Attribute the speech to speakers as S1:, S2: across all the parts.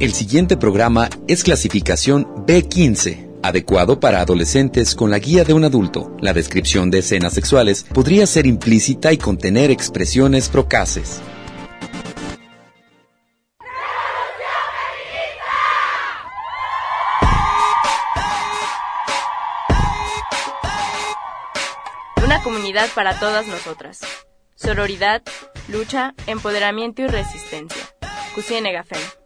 S1: El siguiente programa es clasificación B15 adecuado para adolescentes con la guía de un adulto. La descripción de escenas sexuales podría ser implícita y contener expresiones procaces.
S2: Una comunidad para todas nosotras. Sororidad, lucha, empoderamiento y resistencia. Cusine Gafen.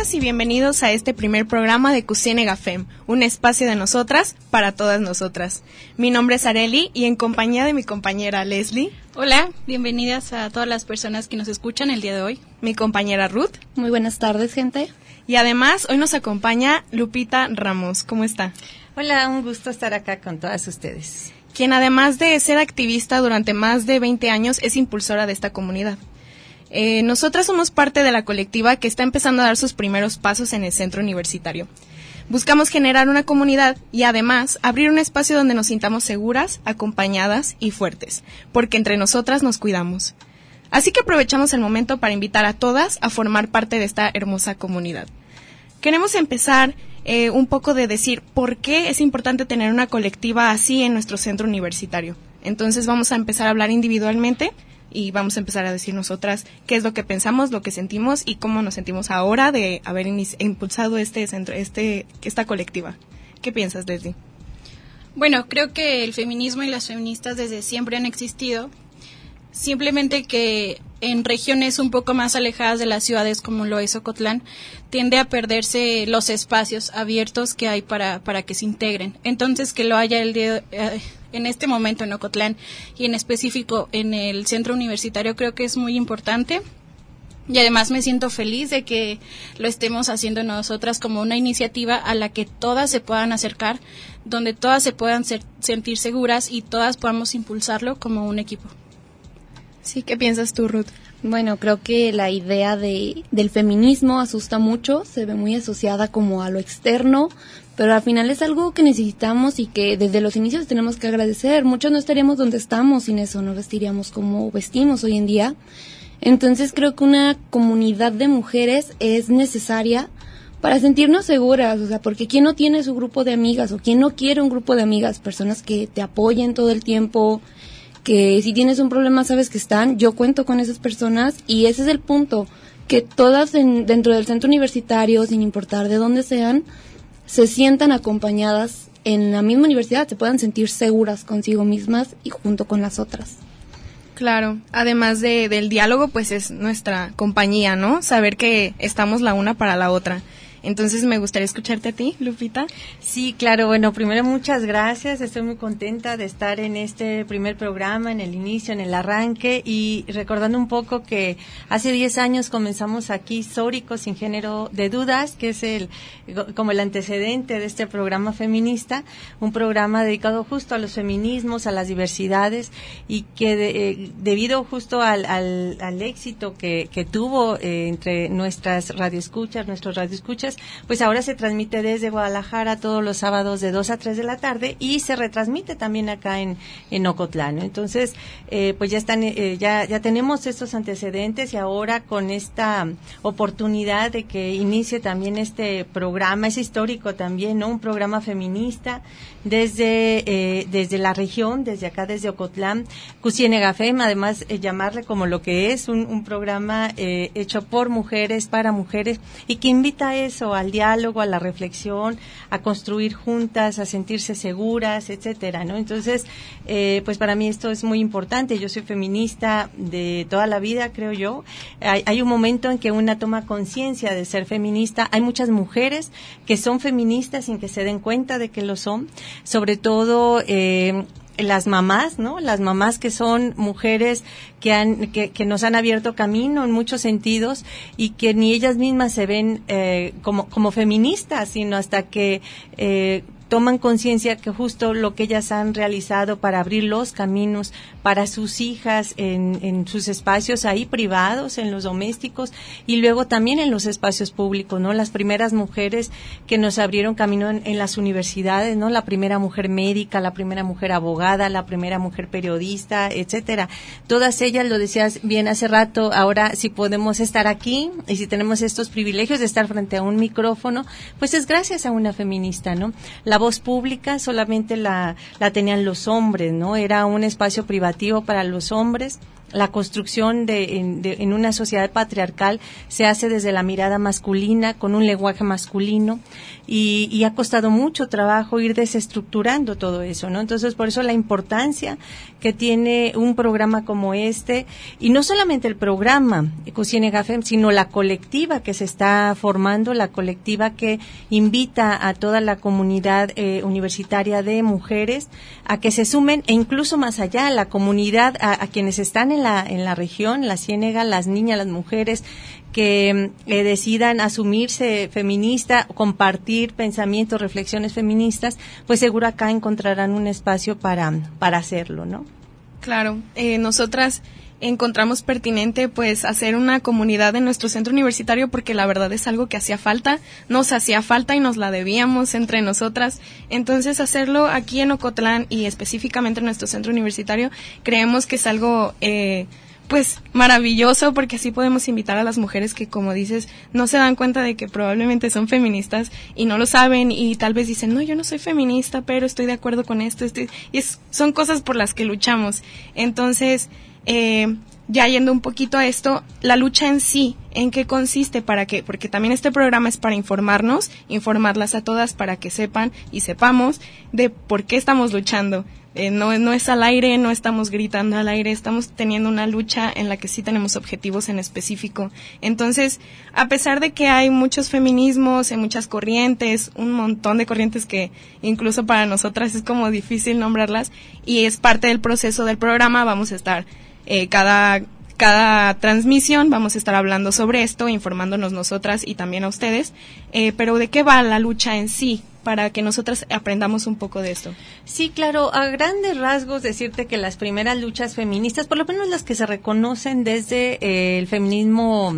S3: Bienvenidas y bienvenidos a este primer programa de Cusine Gafem, un espacio de nosotras para todas nosotras. Mi nombre es Areli y en compañía de mi compañera Leslie.
S4: Hola, bienvenidas a todas las personas que nos escuchan el día de hoy.
S3: Mi compañera Ruth.
S5: Muy buenas tardes, gente.
S3: Y además hoy nos acompaña Lupita Ramos. ¿Cómo está?
S6: Hola, un gusto estar acá con todas ustedes.
S3: Quien además de ser activista durante más de 20 años es impulsora de esta comunidad. Eh, nosotras somos parte de la colectiva que está empezando a dar sus primeros pasos en el centro universitario. Buscamos generar una comunidad y además abrir un espacio donde nos sintamos seguras, acompañadas y fuertes, porque entre nosotras nos cuidamos. Así que aprovechamos el momento para invitar a todas a formar parte de esta hermosa comunidad. Queremos empezar eh, un poco de decir por qué es importante tener una colectiva así en nuestro centro universitario. Entonces vamos a empezar a hablar individualmente y vamos a empezar a decir nosotras qué es lo que pensamos, lo que sentimos y cómo nos sentimos ahora de haber impulsado este centro, este, esta colectiva. ¿Qué piensas, Leslie?
S4: Bueno, creo que el feminismo y las feministas desde siempre han existido, simplemente que en regiones un poco más alejadas de las ciudades como lo es Ocotlán, tiende a perderse los espacios abiertos que hay para, para que se integren. Entonces, que lo haya el día, eh, en este momento en Ocotlán y en específico en el centro universitario creo que es muy importante. Y además me siento feliz de que lo estemos haciendo nosotras como una iniciativa a la que todas se puedan acercar, donde todas se puedan sentir seguras y todas podamos impulsarlo como un equipo.
S3: Sí, ¿qué piensas tú, Ruth?
S5: Bueno, creo que la idea de, del feminismo asusta mucho, se ve muy asociada como a lo externo, pero al final es algo que necesitamos y que desde los inicios tenemos que agradecer. Muchos no estaríamos donde estamos sin eso, no vestiríamos como vestimos hoy en día. Entonces creo que una comunidad de mujeres es necesaria para sentirnos seguras, o sea, porque quién no tiene su grupo de amigas o quién no quiere un grupo de amigas, personas que te apoyen todo el tiempo, que si tienes un problema sabes que están, yo cuento con esas personas y ese es el punto, que todas dentro del centro universitario, sin importar de dónde sean, se sientan acompañadas en la misma universidad, se puedan sentir seguras consigo mismas y junto con las otras.
S3: Claro, además de, del diálogo, pues es nuestra compañía, ¿no? Saber que estamos la una para la otra. Entonces me gustaría escucharte a ti, Lupita.
S6: Sí, claro. Bueno, primero muchas gracias. Estoy muy contenta de estar en este primer programa, en el inicio, en el arranque y recordando un poco que hace 10 años comenzamos aquí Sórico sin género de dudas, que es el como el antecedente de este programa feminista, un programa dedicado justo a los feminismos, a las diversidades y que eh, debido justo al, al, éxito que, que tuvo eh, entre nuestras radioescuchas, nuestros radioescuchas pues ahora se transmite desde Guadalajara todos los sábados de 2 a 3 de la tarde y se retransmite también acá en, en Ocotlán. Entonces, eh, pues ya están, eh, ya, ya tenemos estos antecedentes y ahora con esta oportunidad de que inicie también este programa, es histórico también, ¿no? Un programa feminista desde, eh, desde la región, desde acá, desde Ocotlán, Cusienegafem, además llamarle como lo que es, un, un programa hecho por mujeres, para mujeres y que invita a eso al diálogo, a la reflexión, a construir juntas, a sentirse seguras, etcétera, ¿no? Entonces, eh, pues para mí esto es muy importante. Yo soy feminista de toda la vida, creo yo. Hay, un momento en que una toma conciencia de ser feminista. Hay muchas mujeres que son feministas sin que se den cuenta de que lo son. Sobre todo eh, las mamás, ¿no? Las mamás que son mujeres que, han, que, que, nos han abierto camino en muchos sentidos y que ni ellas mismas se ven eh, como, como feministas, sino hasta que eh, toman conciencia que justo lo que ellas han realizado para abrir los caminos para sus hijas en, sus espacios ahí privados, en los domésticos y luego también en los espacios públicos, ¿no? Las primeras mujeres que nos abrieron camino en, en las universidades, ¿no? La primera mujer médica, la primera mujer abogada, la primera mujer periodista, etcétera. Todas ellas, lo decías bien hace rato, ahora si podemos estar aquí y si tenemos estos privilegios de estar frente a un micrófono, pues es gracias a una feminista, ¿no? La voz pública solamente la, la tenían los hombres, ¿no? Era un espacio privativo para los hombres la construcción de en, una sociedad patriarcal se hace desde la mirada masculina, con un lenguaje masculino, y, ha costado mucho trabajo ir desestructurando todo eso, ¿no? Entonces, por eso la importancia que tiene un programa como este, y no solamente el programa Cocine Gafem, sino la colectiva que se está formando, la colectiva que invita a toda la comunidad eh, universitaria de mujeres a que se sumen, e incluso más allá, la comunidad, a, a quienes están en la, en la región, la Ciénega, las niñas, las mujeres, que eh, decidan asumirse feminista, compartir pensamientos, reflexiones feministas, pues seguro acá encontrarán un espacio para, para hacerlo, ¿no?
S3: Claro, eh, nosotras encontramos pertinente pues hacer una comunidad en nuestro centro universitario porque la verdad es algo que hacía falta, nos hacía falta y nos la debíamos entre nosotras. Entonces hacerlo aquí en Ocotlán y específicamente en nuestro centro universitario creemos que es algo eh, pues maravilloso porque así podemos invitar a las mujeres que como dices no se dan cuenta de que probablemente son feministas y no lo saben y tal vez dicen no yo no soy feminista pero estoy de acuerdo con esto y es, son cosas por las que luchamos entonces eh, ya yendo un poquito a esto, la lucha en sí, ¿en qué consiste? ¿Para qué? Porque también este programa es para informarnos, informarlas a todas para que sepan y sepamos de por qué estamos luchando. Eh, no, no es al aire, no estamos gritando al aire, estamos teniendo una lucha en la que sí tenemos objetivos en específico. Entonces, a pesar de que hay muchos feminismos, hay muchas corrientes, un montón de corrientes que incluso para nosotras es como difícil nombrarlas, y es parte del proceso del programa, vamos a estar eh, cada cada transmisión vamos a estar hablando sobre esto, informándonos nosotras y también a ustedes. Eh, pero ¿de qué va la lucha en sí? Para que nosotras aprendamos un poco de esto.
S6: Sí, claro, a grandes rasgos decirte que las primeras luchas feministas, por lo menos las que se reconocen desde eh, el feminismo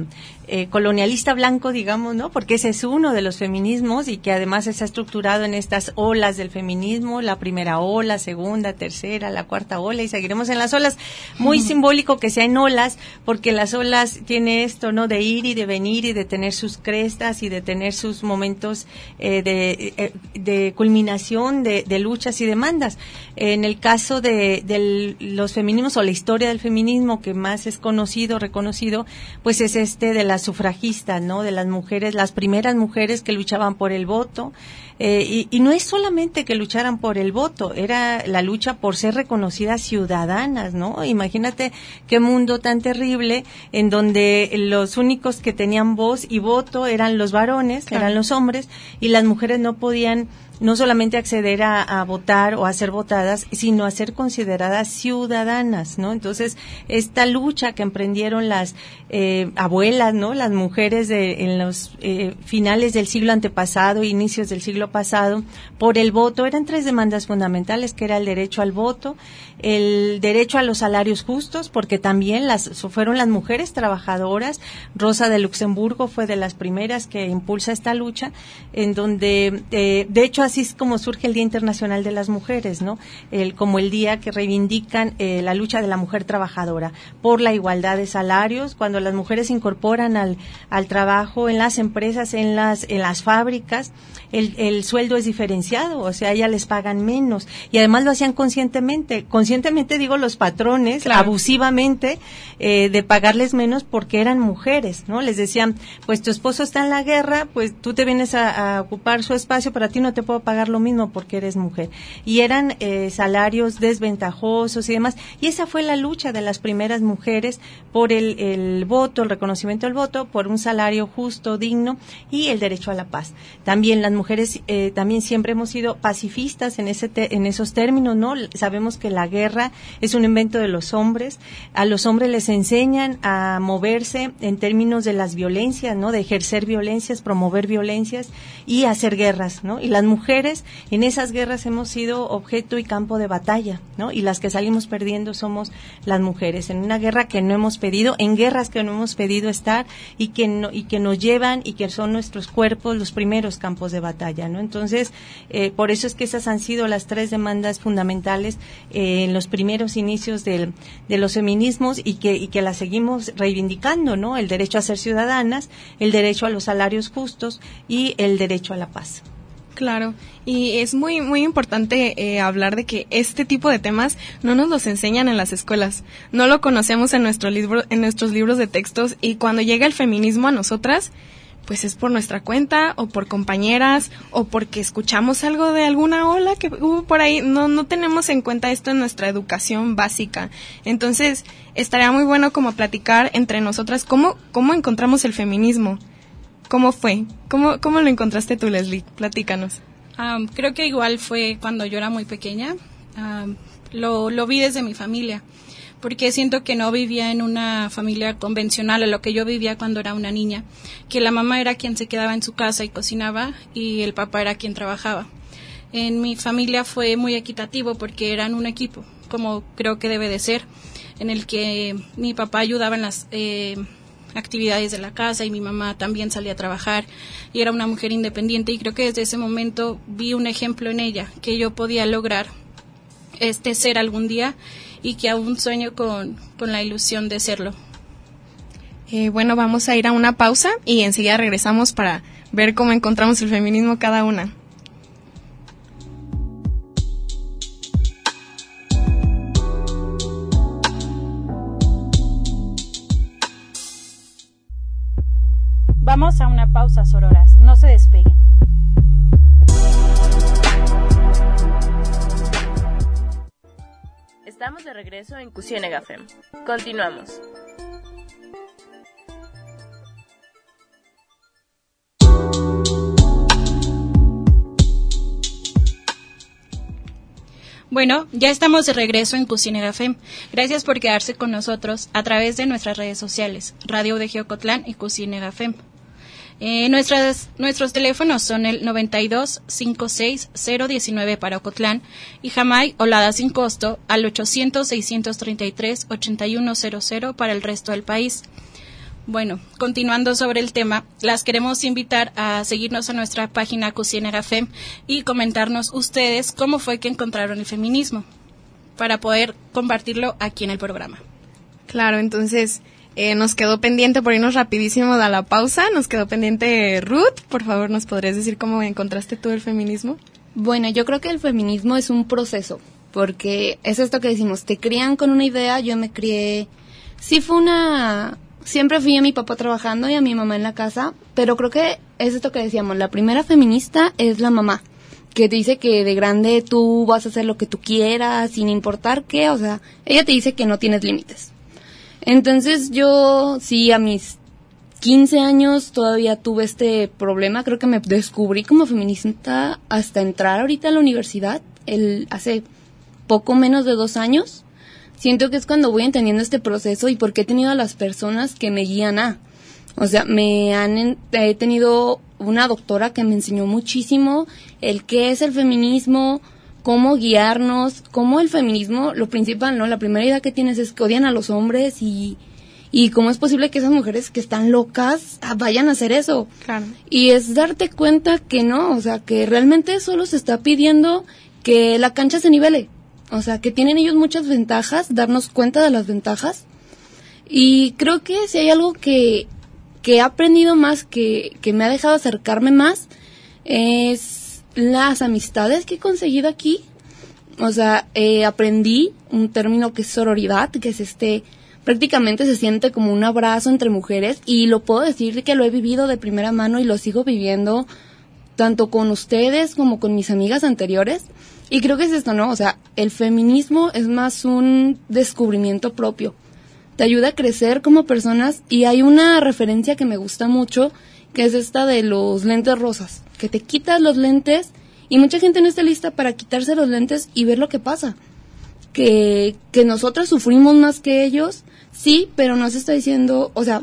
S6: eh, colonialista blanco, digamos, ¿no? Porque ese es uno de los feminismos y que además está estructurado en estas olas del feminismo, la primera ola, segunda, tercera, la cuarta ola y seguiremos en las olas. Muy simbólico que sean olas, porque las olas tiene esto, ¿no? De ir y de venir y de tener sus crestas y de tener sus momentos eh, de, eh, de culminación de, de, luchas y demandas. En el caso de, de los feminismos o la historia del feminismo que más es conocido, reconocido, pues es este de las sufragistas, ¿no? De las mujeres, las primeras mujeres que luchaban por el voto. Eh, y, no es solamente que lucharan por el voto, era la lucha por ser reconocidas ciudadanas, ¿no? Imagínate qué mundo tan terrible en donde los únicos que tenían voz y voto eran los varones, eran los hombres, y las mujeres no podían no solamente acceder a, votar o a ser votadas, sino a ser consideradas ciudadanas, ¿no? Entonces, esta lucha que emprendieron las eh, abuelas, ¿no? Las mujeres de, en los eh, finales del siglo antepasado, inicios del siglo pasado, por el voto, eran tres demandas fundamentales, que era el derecho al voto, el derecho a los salarios justos, porque también las fueron las mujeres trabajadoras. Rosa de Luxemburgo fue de las primeras que impulsa esta lucha, en donde, eh, de hecho, así es como surge el Día Internacional de las Mujeres, ¿no? El, como el día que reivindican eh, la lucha de la mujer trabajadora por la igualdad de salarios, cuando las mujeres se incorporan al, al trabajo en las empresas, en las, en las fábricas, el, el sueldo es diferenciado, o sea, ellas les pagan menos y además lo hacían conscientemente, conscientemente digo los patrones, abusivamente, eh, de pagarles menos porque eran mujeres, ¿no? Les decían, pues tu esposo está en la guerra, pues tú te vienes a, a ocupar su espacio, para ti no te puedo pagar lo mismo porque eres mujer. Y eran eh, salarios desventajosos y demás. Y esa fue la lucha de las primeras mujeres por el, el voto, el reconocimiento del voto, por un salario justo, digno y el derecho a la paz. También las mujeres, eh, también siempre hemos sido pacifistas en, ese en esos términos, ¿no? Sabemos que la guerra es un invento de los hombres. A los hombres les enseñan a moverse en términos de las violencias, ¿no? De ejercer violencias, promover violencias y hacer guerras, ¿no? Y las mujeres en esas guerras hemos sido objeto y campo de batalla, ¿no? Y las que salimos perdiendo somos las mujeres en una guerra que no hemos pedido, en guerras que no hemos pedido estar y que no, y que nos llevan y que son nuestros cuerpos los primeros campos de batalla, ¿no? Entonces, eh, por eso es que esas han sido las tres demandas fundamentales eh, en los primeros inicios del, de los feminismos y que, y que las seguimos reivindicando, ¿no? El derecho a ser ciudadanas, el derecho a los salarios justos y el derecho a la paz.
S3: Claro, y es muy muy importante eh, hablar de que este tipo de temas no nos los enseñan en las escuelas, no lo conocemos en nuestro libro, en nuestros libros de textos y cuando llega el feminismo a nosotras, pues es por nuestra cuenta o por compañeras o porque escuchamos algo de alguna ola que hubo por ahí. No, no tenemos en cuenta esto en nuestra educación básica. Entonces, estaría muy bueno como platicar entre nosotras cómo, cómo encontramos el feminismo. ¿Cómo fue? ¿Cómo, cómo lo encontraste tú, Leslie? Platícanos.
S4: creo que igual fue cuando yo era muy pequeña. lo, lo vi desde mi familia porque siento que no vivía en una familia convencional a lo que yo vivía cuando era una niña, que la mamá era quien se quedaba en su casa y cocinaba y el papá era quien trabajaba. En mi familia fue muy equitativo porque eran un equipo, como creo que debe de ser, en el que mi papá ayudaba en las eh, actividades de la casa y mi mamá también salía a trabajar y era una mujer independiente y creo que desde ese momento vi un ejemplo en ella que yo podía lograr este ser algún día y que aún sueño con, la ilusión de serlo.
S3: Eh, bueno, vamos a ir a una pausa y enseguida regresamos para ver cómo encontramos el feminismo cada una.
S2: En Cusienega FEM. Continuamos.
S4: Bueno, ya estamos de regreso en Cusinera FEM. Gracias por quedarse con nosotros a través de nuestras redes sociales, Radio de Geocotlán y Cusinera FEM. Eh, nuestras, nuestros teléfonos son el 92 56 019 para Ocotlán y Jamay Olada sin costo al 800 633 8100 para el resto del país. Bueno, continuando sobre el tema, las queremos invitar a seguirnos a nuestra página Cucinera FEM y comentarnos ustedes cómo fue que encontraron el feminismo para poder compartirlo aquí en el programa.
S3: Claro, entonces eh, nos quedó pendiente por irnos rapidísimo a la pausa. Nos quedó pendiente Ruth. Por favor, ¿nos podrías decir cómo encontraste tú el feminismo?
S5: Bueno, yo creo que el feminismo es un proceso, porque es esto que decimos, te crían con una idea, yo me crié, sí fue una, siempre fui a mi papá trabajando y a mi mamá en la casa, pero creo que es esto que decíamos, la primera feminista es la mamá, que te dice que de grande tú vas a hacer lo que tú quieras, sin importar qué, o sea, ella te dice que no tienes límites. Entonces yo sí a mis 15 años todavía tuve este problema, creo que me descubrí como feminista hasta entrar ahorita a la universidad, el, hace poco menos de dos años. Siento que es cuando voy entendiendo este proceso y porque he tenido a las personas que me guían a. O sea, me han he tenido una doctora que me enseñó muchísimo el qué es el feminismo, cómo guiarnos, cómo el feminismo, lo principal, ¿no? La primera idea que tienes es que odian a los hombres y, y cómo es posible que esas mujeres que están locas ah, vayan a hacer eso.
S3: Claro.
S5: Y es darte cuenta que no, o sea, que realmente solo se está pidiendo que la cancha se nivele. O sea, que tienen ellos muchas ventajas, darnos cuenta de las ventajas. Y creo que si hay algo que, que he aprendido más, que, que me ha dejado acercarme más, es las amistades que he conseguido aquí. O sea, eh, aprendí un término que es sororidad, que es este, prácticamente se siente como un abrazo entre mujeres y lo puedo decir que lo he vivido de primera mano y lo sigo viviendo tanto con ustedes como con mis amigas anteriores. Y creo que es esto, ¿no? O sea, el feminismo es más un descubrimiento propio. Te ayuda a crecer como personas y hay una referencia que me gusta mucho, que es esta de los lentes rosas que te quitas los lentes y mucha gente no está lista para quitarse los lentes y ver lo que pasa. Que, que nosotras sufrimos más que ellos, sí, pero no se está diciendo, o sea,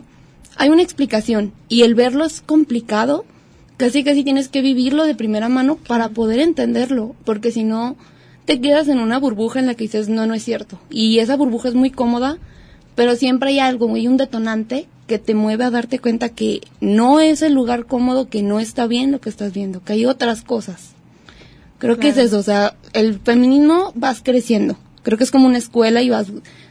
S5: hay una explicación y el verlo es complicado, casi casi tienes que vivirlo de primera mano para poder entenderlo, porque si no te quedas en una burbuja en la que dices, no, no es cierto. Y esa burbuja es muy cómoda, pero siempre hay algo, hay un detonante que te mueve a darte cuenta que no es el lugar cómodo, que no está bien lo que estás viendo, que hay otras cosas. Creo que es eso, o sea, el feminismo vas creciendo. Creo que es como una escuela y vas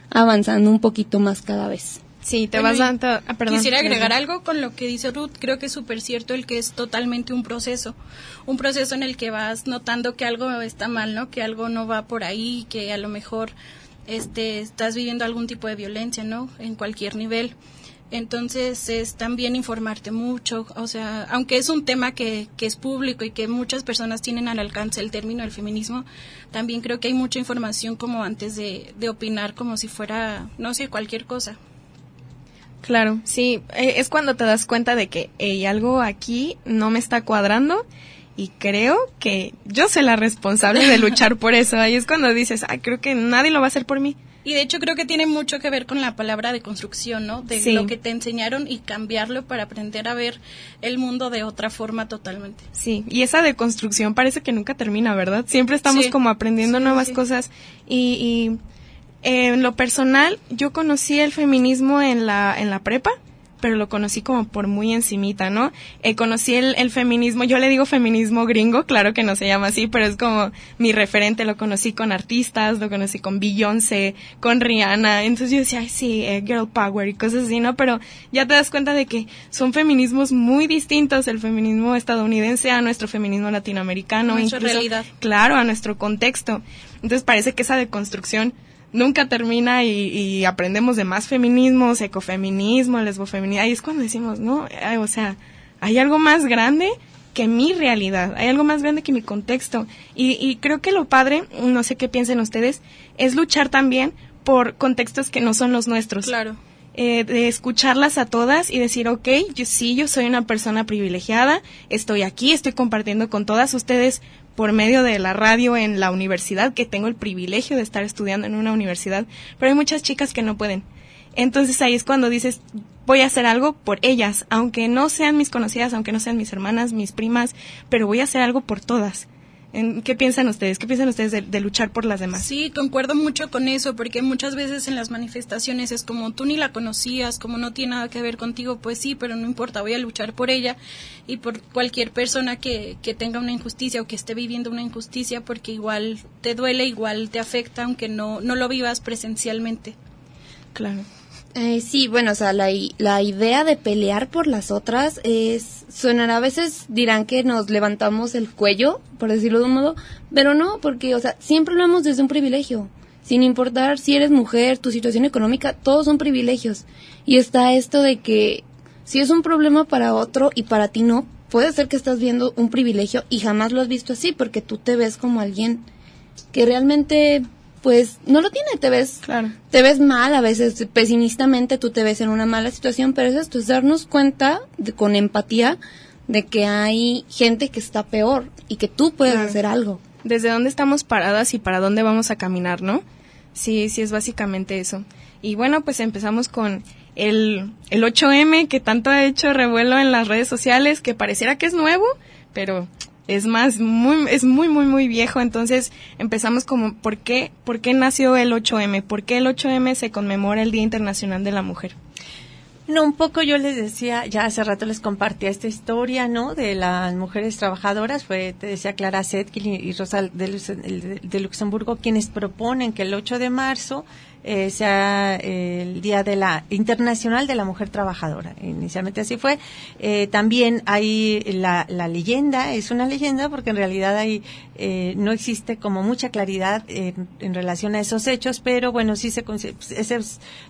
S5: avanzando un poquito más cada vez.
S3: Sí, te vas dando... Ah, perdón,
S4: Quisiera agregar
S3: perdón.
S4: algo con lo que dice Ruth. Creo que es súper cierto el que es totalmente un proceso. Un proceso en el que vas notando que algo está mal, ¿no? Que algo no va por ahí, que a lo mejor este, estás viviendo algún tipo de violencia, ¿no? En cualquier nivel. Entonces es también informarte mucho, o sea, aunque es un tema que, que es público y que muchas personas tienen al alcance el término del feminismo, también creo que hay mucha información como antes de, de opinar como si fuera, no sé, cualquier cosa.
S3: Claro, sí, eh, es cuando te das cuenta de que hey, algo aquí no me está cuadrando y creo que yo soy la responsable de luchar por eso. Ahí es cuando dices, ay, creo que nadie lo va a hacer por mí.
S4: Y de hecho creo que tiene mucho que ver con la palabra de construcción, ¿no? De
S3: Sí.
S4: lo que te enseñaron y cambiarlo para aprender a ver el mundo de otra forma totalmente.
S3: Sí, y esa deconstrucción parece que nunca termina, ¿verdad? Siempre estamos
S4: Sí.
S3: como aprendiendo
S4: Sí,
S3: nuevas cosas y, y, eh, en lo personal yo conocí el feminismo en la en la prepa pero lo conocí como por muy encimita, ¿no? Eh, conocí el, el feminismo, yo le digo feminismo gringo, claro que no se llama así, pero es como mi referente, lo conocí con artistas, lo conocí con Beyoncé, con Rihanna, entonces yo decía, ay, sí, eh, girl power y cosas así, ¿no? Pero ya te das cuenta de que son feminismos muy distintos, el feminismo estadounidense a nuestro feminismo latinoamericano,
S4: Nuestra
S3: incluso,
S4: realidad.
S3: claro, a nuestro contexto. Entonces parece que esa deconstrucción nunca termina y, y aprendemos de más feminismos, ecofeminismo, lesbofeminismo. Ahí es cuando decimos, no, o sea, hay algo más grande que mi realidad, hay algo más grande que mi contexto. Y, y creo que lo padre, no sé qué piensen ustedes, es luchar también por contextos que no son los nuestros
S4: Claro.
S3: eh, de escucharlas a todas y decir, ok, yo sí, yo soy una persona privilegiada, estoy aquí, estoy compartiendo con todas ustedes por medio de la radio en la universidad, que tengo el privilegio de estar estudiando en una universidad, pero hay muchas chicas que no pueden. Entonces ahí es cuando dices, voy a hacer algo por ellas, aunque no sean mis conocidas, aunque no sean mis hermanas, mis primas, pero voy a hacer algo por todas. En- ¿Qué piensan ustedes? ¿Qué piensan ustedes de, de luchar por las demás?
S4: Sí, concuerdo mucho con eso, porque muchas veces en las manifestaciones es como tú ni la conocías, como no tiene nada que ver contigo, pues sí, pero no importa, voy a luchar por ella y por cualquier persona que, que tenga una injusticia o que esté viviendo una injusticia, porque igual te duele, igual te afecta, aunque no, no lo vivas presencialmente.
S3: Claro.
S5: Eh, sí, bueno, o sea, la, la idea de pelear por las otras es, sonará a veces dirán que nos levantamos el cuello, por decirlo de un modo, pero no, porque, o sea, siempre lo vemos desde un privilegio. Sin importar si eres mujer, tu situación económica, todos son privilegios. Y está esto de que si es un problema para otro y para ti no, puede ser que estás viendo un privilegio y jamás lo has visto así, porque tú te ves como alguien que realmente, pues, no lo tiene, te ves
S3: Claro.
S5: te ves mal, a veces pesimistamente tú te ves en una mala situación, pero es esto, es darnos cuenta de- con empatía de que hay gente que está peor y que tú puedes
S3: Claro.
S5: hacer algo.
S3: desde dónde estamos paradas y para dónde vamos a caminar, ¿no? Sí, sí es básicamente eso. Y bueno, pues empezamos con el, el 8M que tanto ha hecho revuelo en las redes sociales, que pareciera que es nuevo, pero es más, muy, es muy, muy, muy viejo. Entonces empezamos como, ¿por qué, ¿por qué nació el 8M? ¿Por qué el 8M se conmemora el Día Internacional de la Mujer?
S6: No, un poco yo les decía, ya hace rato les compartía esta historia, ¿no? De las mujeres trabajadoras, fue, te decía Clara Zetkin y, Rosa de Luxemburgo quienes proponen que el 8 de marzo eh, sea eh, el Día de la Internacional de la Mujer Trabajadora. Inicialmente así fue. Eh, también hay la, la leyenda, es una leyenda porque en realidad hay, eh, no existe como mucha claridad en, en relación a esos hechos, pero bueno, sí se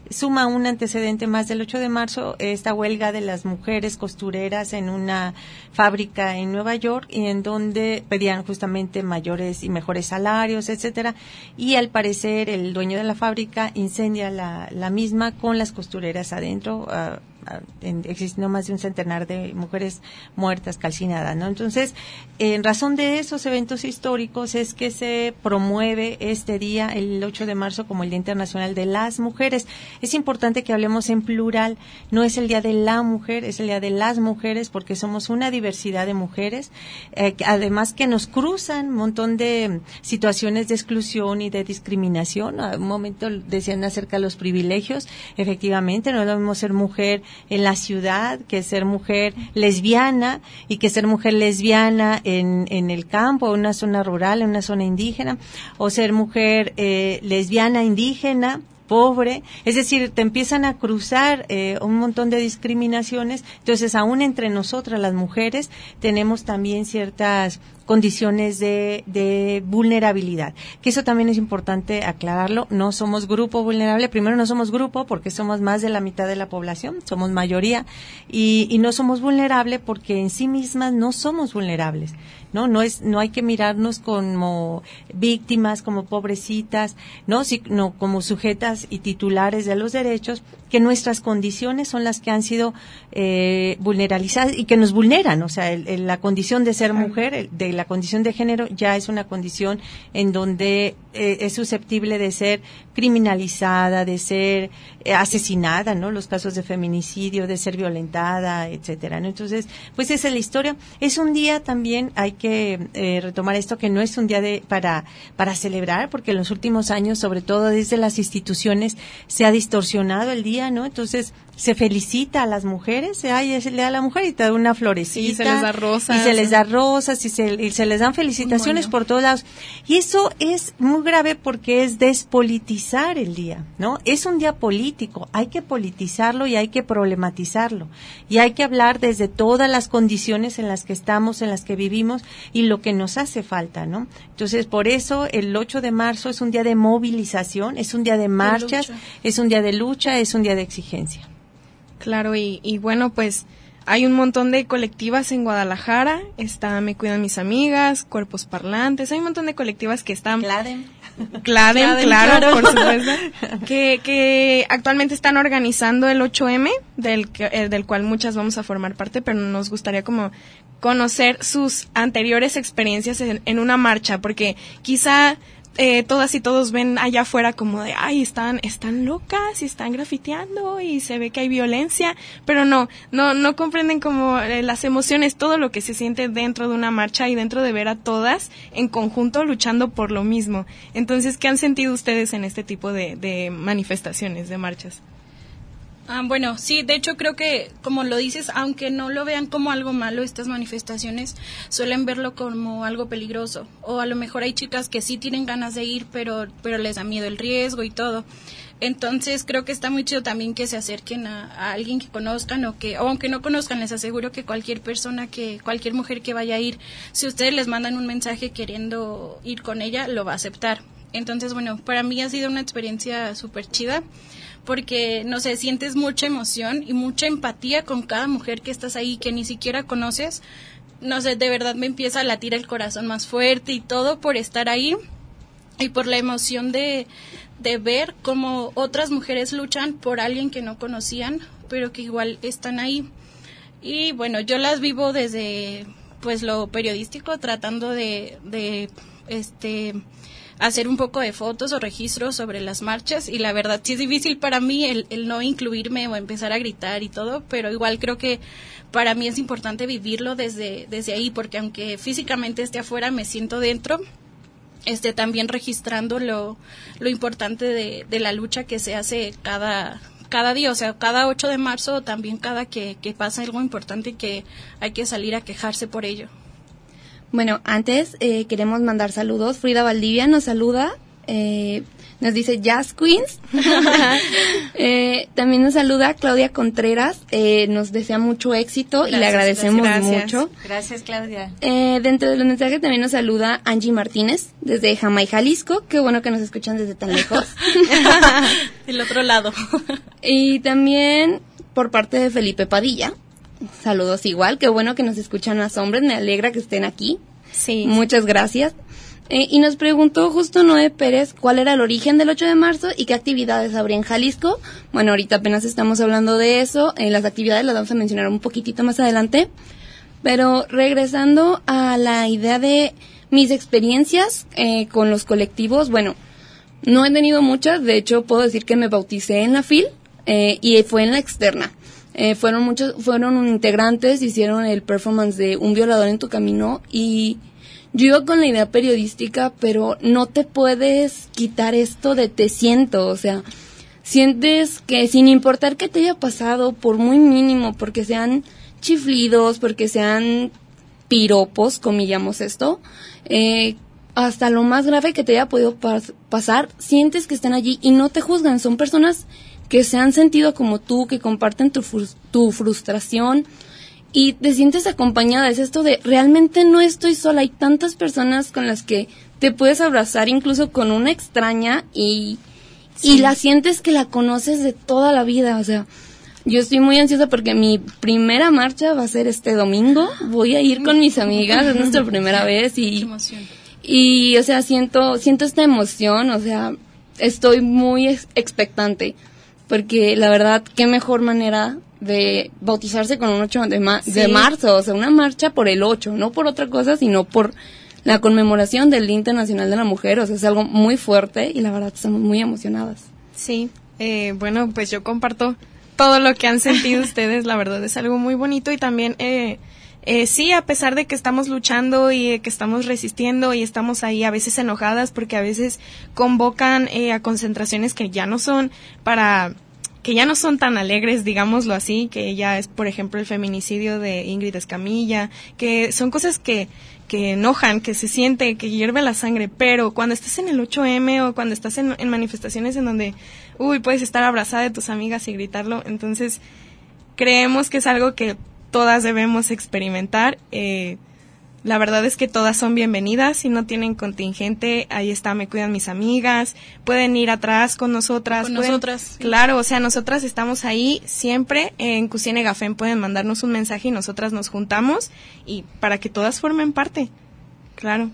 S6: suma un antecedente más del 8 de marzo, esta huelga de las mujeres costureras en una fábrica en Nueva York y en donde pedían justamente mayores y mejores salarios, etcétera, y al parecer el dueño de la fábrica incendia la, la misma con las costureras adentro, ah, existiendo más de un centenar de mujeres muertas calcinadas, ¿no? Entonces, en razón de esos eventos históricos es que se promueve este día, el 8 de marzo, como el Día Internacional de las Mujeres. Es importante que hablemos en plural, no es el Día de la Mujer, es el Día de las Mujeres, porque somos una diversidad de mujeres, eh, además que nos cruzan un montón de situaciones de exclusión y de discriminación. A un momento decían acerca de los privilegios, efectivamente, no debemos ser mujer en la ciudad que ser mujer lesbiana y que ser mujer lesbiana en, en el campo, en una zona rural, en una zona indígena, o ser mujer eh, lesbiana indígena pobre, es decir, te empiezan a cruzar eh, un montón de discriminaciones, entonces aún entre nosotras las mujeres tenemos también ciertas condiciones de, de, vulnerabilidad. Que eso también es importante aclararlo. No somos grupo vulnerable. Primero, no somos grupo porque somos más de la mitad de la población, somos mayoría. Y, y no somos vulnerable porque en sí mismas no somos vulnerables. ¿no? No es, no hay que mirarnos como víctimas, como pobrecitas, ¿no? Sino como sujetas y titulares de los derechos, que nuestras condiciones son las que han sido eh, vulneralizadas y que nos vulneran. O sea, la condición de ser mujer, de la condición de género, ya es una condición en donde eh, es susceptible de ser criminalizada, de ser eh, asesinada, ¿no? Los casos de feminicidio, de ser violentada, etcétera, ¿no? Entonces, pues esa es la historia. Es un día también, hay que eh, retomar esto, que no es un día de, para, para celebrar, porque en los últimos años, sobre todo desde las instituciones, se ha distorsionado el día, ¿no? Entonces, se felicita a las mujeres, ay, se le da a la mujer y te da una florecita.
S3: Y se les da rosas.
S6: Y se les da rosas y se, y se les dan felicitaciones por todos lados. Y eso es muy grave porque es despolitizar el día, ¿no? Es un día político, hay que politizarlo y hay que problematizarlo. Y hay que hablar desde todas las condiciones en las que estamos, en las que vivimos y lo que nos hace falta, ¿no? Entonces, por eso el 8 de marzo es un día de movilización, es un día de marchas, es un día de lucha, es un día de exigencia.
S3: Claro, y, y bueno, pues hay un montón de colectivas en Guadalajara. Está Me Cuidan Mis Amigas, Cuerpos Parlantes. Hay un montón de colectivas que están.
S6: Claden.
S3: Claden, claro, por supuesto. que, que actualmente están organizando el 8M, del, eh, del cual muchas vamos a formar parte, pero nos gustaría como conocer sus anteriores experiencias en, en una marcha, porque quizá eh, todas y todos ven allá afuera como de, ay, están, están locas y están grafiteando y se ve que hay violencia, pero no, no, no comprenden como eh, las emociones, todo lo que se siente dentro de una marcha y dentro de ver a todas en conjunto luchando por lo mismo. Entonces, ¿qué han sentido ustedes en este tipo de, de manifestaciones, de marchas?
S4: Ah, bueno, sí, de hecho creo que, como lo dices, aunque no lo vean como algo malo, estas manifestaciones suelen verlo como algo peligroso. O a lo mejor hay chicas que sí tienen ganas de ir, pero, pero les da miedo el riesgo y todo. Entonces creo que está muy chido también que se acerquen a, alguien que conozcan o que, o aunque no conozcan, les aseguro que cualquier persona que, cualquier mujer que vaya a ir, si ustedes les mandan un mensaje queriendo ir con ella, lo va a aceptar. Entonces, bueno, para mí ha sido una experiencia súper chida porque, no sé, sientes mucha emoción y mucha empatía con cada mujer que estás ahí, que ni siquiera conoces. No sé, de verdad me empieza a latir el corazón más fuerte y todo por estar ahí y por la emoción de, de ver cómo otras mujeres luchan por alguien que no conocían, pero que igual están ahí. Y bueno, yo las vivo desde pues lo periodístico, tratando de, de este hacer un poco de fotos o registros sobre las marchas y la verdad sí es difícil para mí el, no incluirme o empezar a gritar y todo, pero igual creo que para mí es importante vivirlo desde, desde ahí porque aunque físicamente esté afuera me siento dentro este también registrando lo, importante de, de la lucha que se hace cada cada día, o sea, cada 8 de marzo, también cada que, que pasa algo importante que hay que salir a quejarse por ello.
S5: Bueno, antes eh, queremos mandar saludos. Frida Valdivia nos saluda. Eh, nos dice Jazz Queens. eh, también nos saluda Claudia Contreras. Eh, nos desea mucho éxito
S6: Gracias,
S5: y le agradecemos
S6: gracias.
S5: mucho.
S6: Gracias, Claudia.
S5: Eh, dentro de los mensajes también nos saluda Angie Martínez desde Jamay, Jalisco. Qué bueno que nos escuchan desde tan lejos.
S4: El otro lado.
S5: y también por parte de Felipe Padilla. Saludos igual. Qué bueno que nos escuchan más hombres. Me alegra que estén aquí.
S3: Sí.
S5: Muchas gracias. Eh, y nos preguntó justo Noé Pérez cuál era el origen del 8 de marzo y qué actividades habría en Jalisco. Bueno, ahorita apenas estamos hablando de eso. Eh, las actividades las vamos a mencionar un poquitito más adelante. Pero regresando a la idea de mis experiencias eh, con los colectivos, bueno, no he tenido muchas. De hecho, puedo decir que me bauticé en la FIL y fue en la externa. Fueron muchos, fueron integrantes, hicieron el performance de Un violador en tu camino y yo iba con la idea periodística, pero no te puedes quitar esto de te siento, o sea, sientes que sin importar qué te haya pasado, por muy mínimo, porque sean chiflidos, porque sean piropos, comillamos esto, eh, hasta lo más grave que te haya podido pasar, sientes que están allí y no te juzgan, son personas que se han sentido como tú, que comparten tu, tu frustración, y te sientes acompañada. Es esto de realmente no estoy sola. Hay tantas personas con las que te puedes abrazar, incluso con una extraña, y, y la sientes que la conoces de toda la vida. O sea, yo estoy muy ansiosa porque mi primera marcha va a ser este domingo. Voy a ir con mis amigas, es nuestra primera vez y, y o sea, siento, siento esta emoción, o sea, estoy muy expectante porque la verdad, qué mejor manera de bautizarse con un 8 de, de marzo, o sea, una marcha por el 8, no por otra cosa, sino por la conmemoración del Día Internacional de la Mujer, o sea, es algo muy fuerte y la verdad estamos muy emocionadas.
S3: Sí, eh, bueno, pues yo comparto todo lo que han sentido ustedes, la verdad es algo muy bonito y también... Eh, eh, sí, a pesar de que estamos luchando y que estamos resistiendo y estamos ahí a veces enojadas porque a veces convocan eh, a concentraciones que ya no son para que ya no son tan alegres, digámoslo así, que ya es, por ejemplo, el feminicidio de Ingrid Escamilla, que son cosas que, que enojan, que se siente, que hierve la sangre, pero cuando estás en el 8M o cuando estás en, en manifestaciones en donde, uy, puedes estar abrazada de tus amigas y gritarlo, entonces creemos que es algo que todas debemos experimentar. Eh, la verdad es que todas son bienvenidas. Si no tienen contingente, ahí está, me cuidan mis amigas. Pueden ir atrás con nosotras.
S4: Con nosotras.
S3: Claro, o sea, nosotras estamos ahí siempre en Cusine Gafén. Pueden mandarnos un mensaje y nosotras nos juntamos y para que todas formen parte. Claro.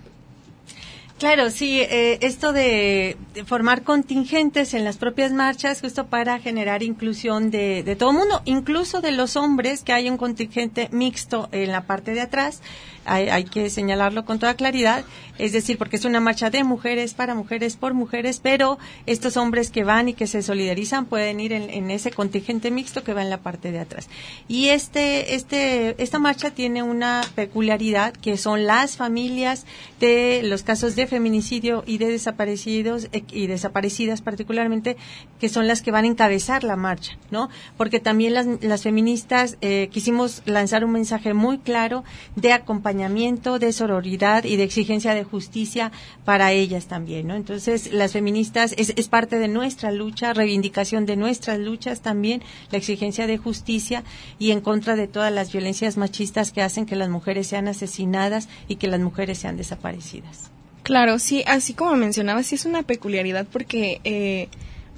S6: Claro, sí, eh, esto de, formar contingentes en las propias marchas, justo para generar inclusión de, de todo el mundo, incluso de los hombres, que hay un contingente mixto en la parte de atrás, hay, que señalarlo con toda claridad, es decir, porque es una marcha de mujeres para mujeres por mujeres, pero estos hombres que van y que se solidarizan pueden ir en, ese contingente mixto que va en la parte de atrás. Y este, este, esta marcha tiene una peculiaridad que son las familias de los casos de feminicidio y de desaparecidos eh, y desaparecidas particularmente, que son las que van a encabezar la marcha, ¿no? Porque también las, feministas eh, quisimos lanzar un mensaje muy claro de acompañamiento de sororidad y de exigencia de justicia para ellas también, ¿no? Entonces, las feministas es, es parte de nuestra lucha, reivindicación de nuestras luchas también, la exigencia de justicia y en contra de todas las violencias machistas que hacen que las mujeres sean asesinadas y que las mujeres sean desaparecidas.
S3: Claro, sí, así como mencionaba, sí es una peculiaridad porque, eh,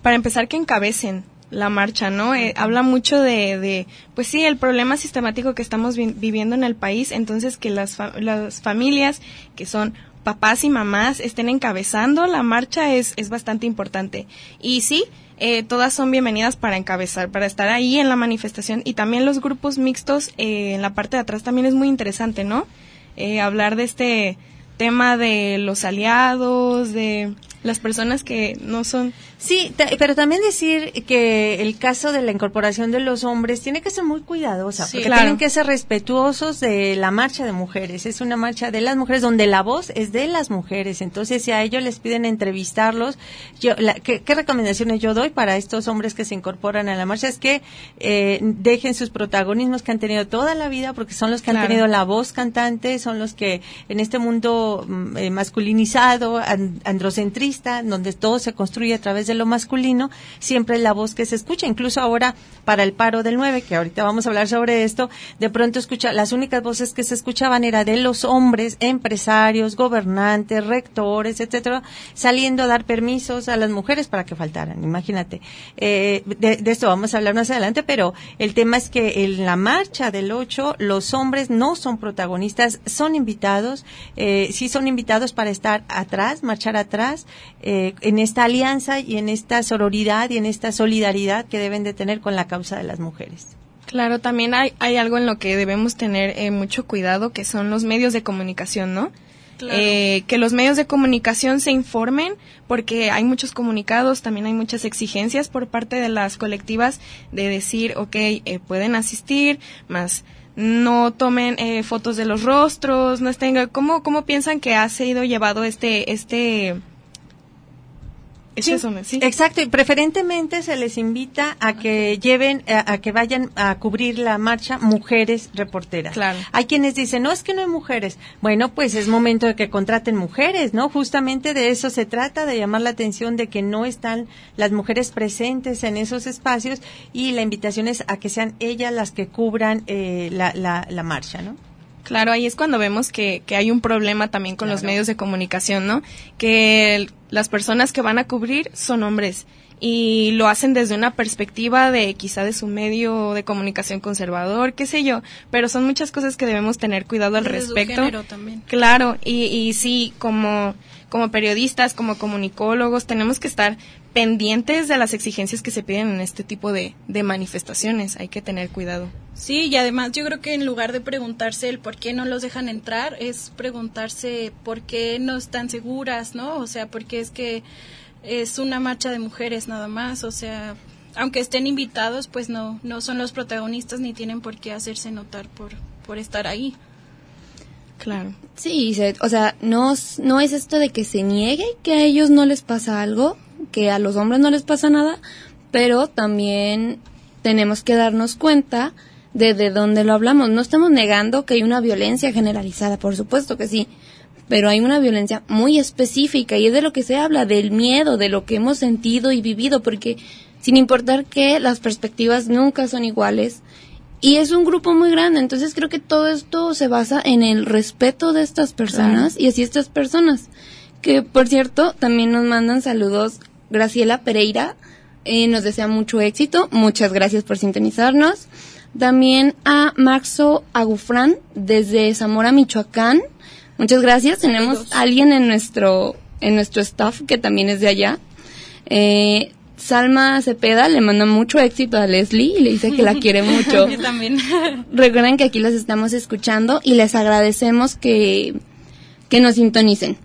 S3: para empezar, que encabecen la marcha, ¿no? Eh, habla mucho de, de, pues sí, el problema sistemático que estamos viviendo en el país, entonces que las, las familias que son papás y mamás estén encabezando la marcha es, es bastante importante. Y sí, eh, todas son bienvenidas para encabezar, para estar ahí en la manifestación y también los grupos mixtos eh, en la parte de atrás también es muy interesante, ¿no? hablar de este tema de los aliados, de las personas que no son
S6: Sí, pero también decir que el caso de la incorporación de los hombres tiene que ser muy cuidadosa, porque tienen que ser respetuosos de la marcha de mujeres. Es una marcha de las mujeres donde la voz es de las mujeres. Entonces, si a ellos les piden entrevistarlos, yo, ¿qué, recomendaciones yo doy para estos hombres que se incorporan a la marcha? Es que eh, dejen sus protagonismos que han tenido toda la vida, porque son los que han tenido la voz cantante, son los que en este mundo mm, eh, masculinizado, androcentrista, donde todo se construye a través de lo masculino, siempre es la voz que se escucha. Incluso ahora, para el paro del 9, que ahorita vamos a hablar sobre esto, de pronto escucha, las únicas voces que se escuchaban era de los hombres, empresarios, gobernantes, rectores, etcétera, saliendo a dar permisos a las mujeres para que faltaran. Imagínate. Eh, de, de esto vamos a hablar más adelante, pero el tema es que en la marcha del 8, los hombres no son protagonistas, son invitados, eh, sí son invitados para estar atrás, marchar atrás, eh, en esta alianza y en esta sororidad y en esta solidaridad que deben de tener con la causa de las mujeres.
S3: Claro, también hay, hay algo en lo que debemos tener eh, mucho cuidado, que son los medios de comunicación, ¿no? Eh, que los medios de comunicación se informen, porque hay muchos comunicados, también hay muchas exigencias por parte de las colectivas de decir, ok, eh, pueden asistir, más no tomen eh, fotos de los rostros, no estén, ¿cómo, ¿cómo piensan que ha sido llevado este, este,
S6: Sí, Exacto, y preferentemente se les invita a que lleven, a, que vayan a cubrir la marcha mujeres reporteras.
S3: Claro.
S6: Hay quienes dicen, no, es que no hay mujeres. Bueno, pues es momento de que contraten mujeres, ¿no? Justamente de eso se trata, de llamar la atención de que no están las mujeres presentes en esos espacios y la invitación es a que sean ellas las que cubran eh, la, la, la marcha, ¿no?
S3: Claro, ahí es cuando vemos que, que hay un problema también con los medios de comunicación, ¿no? Que las personas que van a cubrir son hombres y lo hacen desde una perspectiva de quizá de su medio de comunicación conservador, qué sé yo, pero son muchas cosas que debemos tener cuidado al respecto.
S4: también.
S3: Claro, y, y sí, como, como periodistas, como comunicólogos, tenemos que estar pendientes de las exigencias que se piden en este tipo de, de manifestaciones. Hay que tener cuidado.
S4: Sí, y además yo creo que en lugar de preguntarse el por qué no los dejan entrar, es preguntarse por qué no están seguras, ¿no? O sea, porque es que es una marcha de mujeres nada más, o sea, aunque estén invitados, pues no, no son los protagonistas ni tienen por qué hacerse notar por, por estar ahí.
S3: Claro.
S5: Sí, o sea, no, no es esto de que se niegue que a ellos no les pasa algo, que a los hombres no les pasa nada, pero también tenemos que darnos cuenta de de dónde lo hablamos. No estamos negando que hay una violencia generalizada, por supuesto que sí, pero hay una violencia muy específica y es de lo que se habla, del miedo, de lo que hemos sentido y vivido, porque sin importar que las perspectivas nunca son iguales y es un grupo muy grande, entonces creo que todo esto se basa en el respeto de estas personas y así estas personas, que por cierto también nos mandan saludos Graciela Pereira, eh, nos desea mucho éxito, muchas gracias por sintonizarnos. También a Maxo Agufrán desde Zamora, Michoacán. Muchas gracias. Tenemos a alguien en nuestro, en nuestro staff que también es de allá. Eh, Salma Cepeda le manda mucho éxito a Leslie y le dice que la quiere mucho.
S4: Yo también.
S5: Recuerden que aquí las estamos escuchando y les agradecemos que, que nos sintonicen.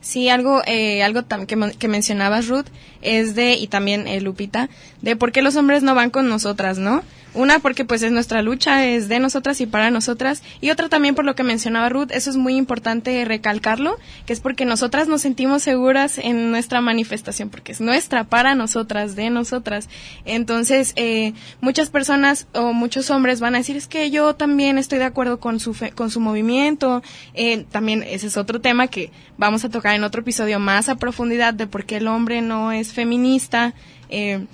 S3: Sí, algo, eh, algo que, que, mencionabas, Ruth, es de, y también eh, Lupita, de por qué los hombres no van con nosotras, ¿no? Una, porque pues es nuestra lucha, es de nosotras y para nosotras. Y otra también por lo que mencionaba Ruth, eso es muy importante recalcarlo, que es porque nosotras nos sentimos seguras en nuestra manifestación, porque es nuestra, para nosotras, de nosotras. Entonces, eh, muchas personas o muchos hombres van a decir, es que yo también estoy de acuerdo con su, con su movimiento. Eh, también ese es otro tema que vamos a tocar en otro episodio más a profundidad de por qué el hombre no es feminista. Eh,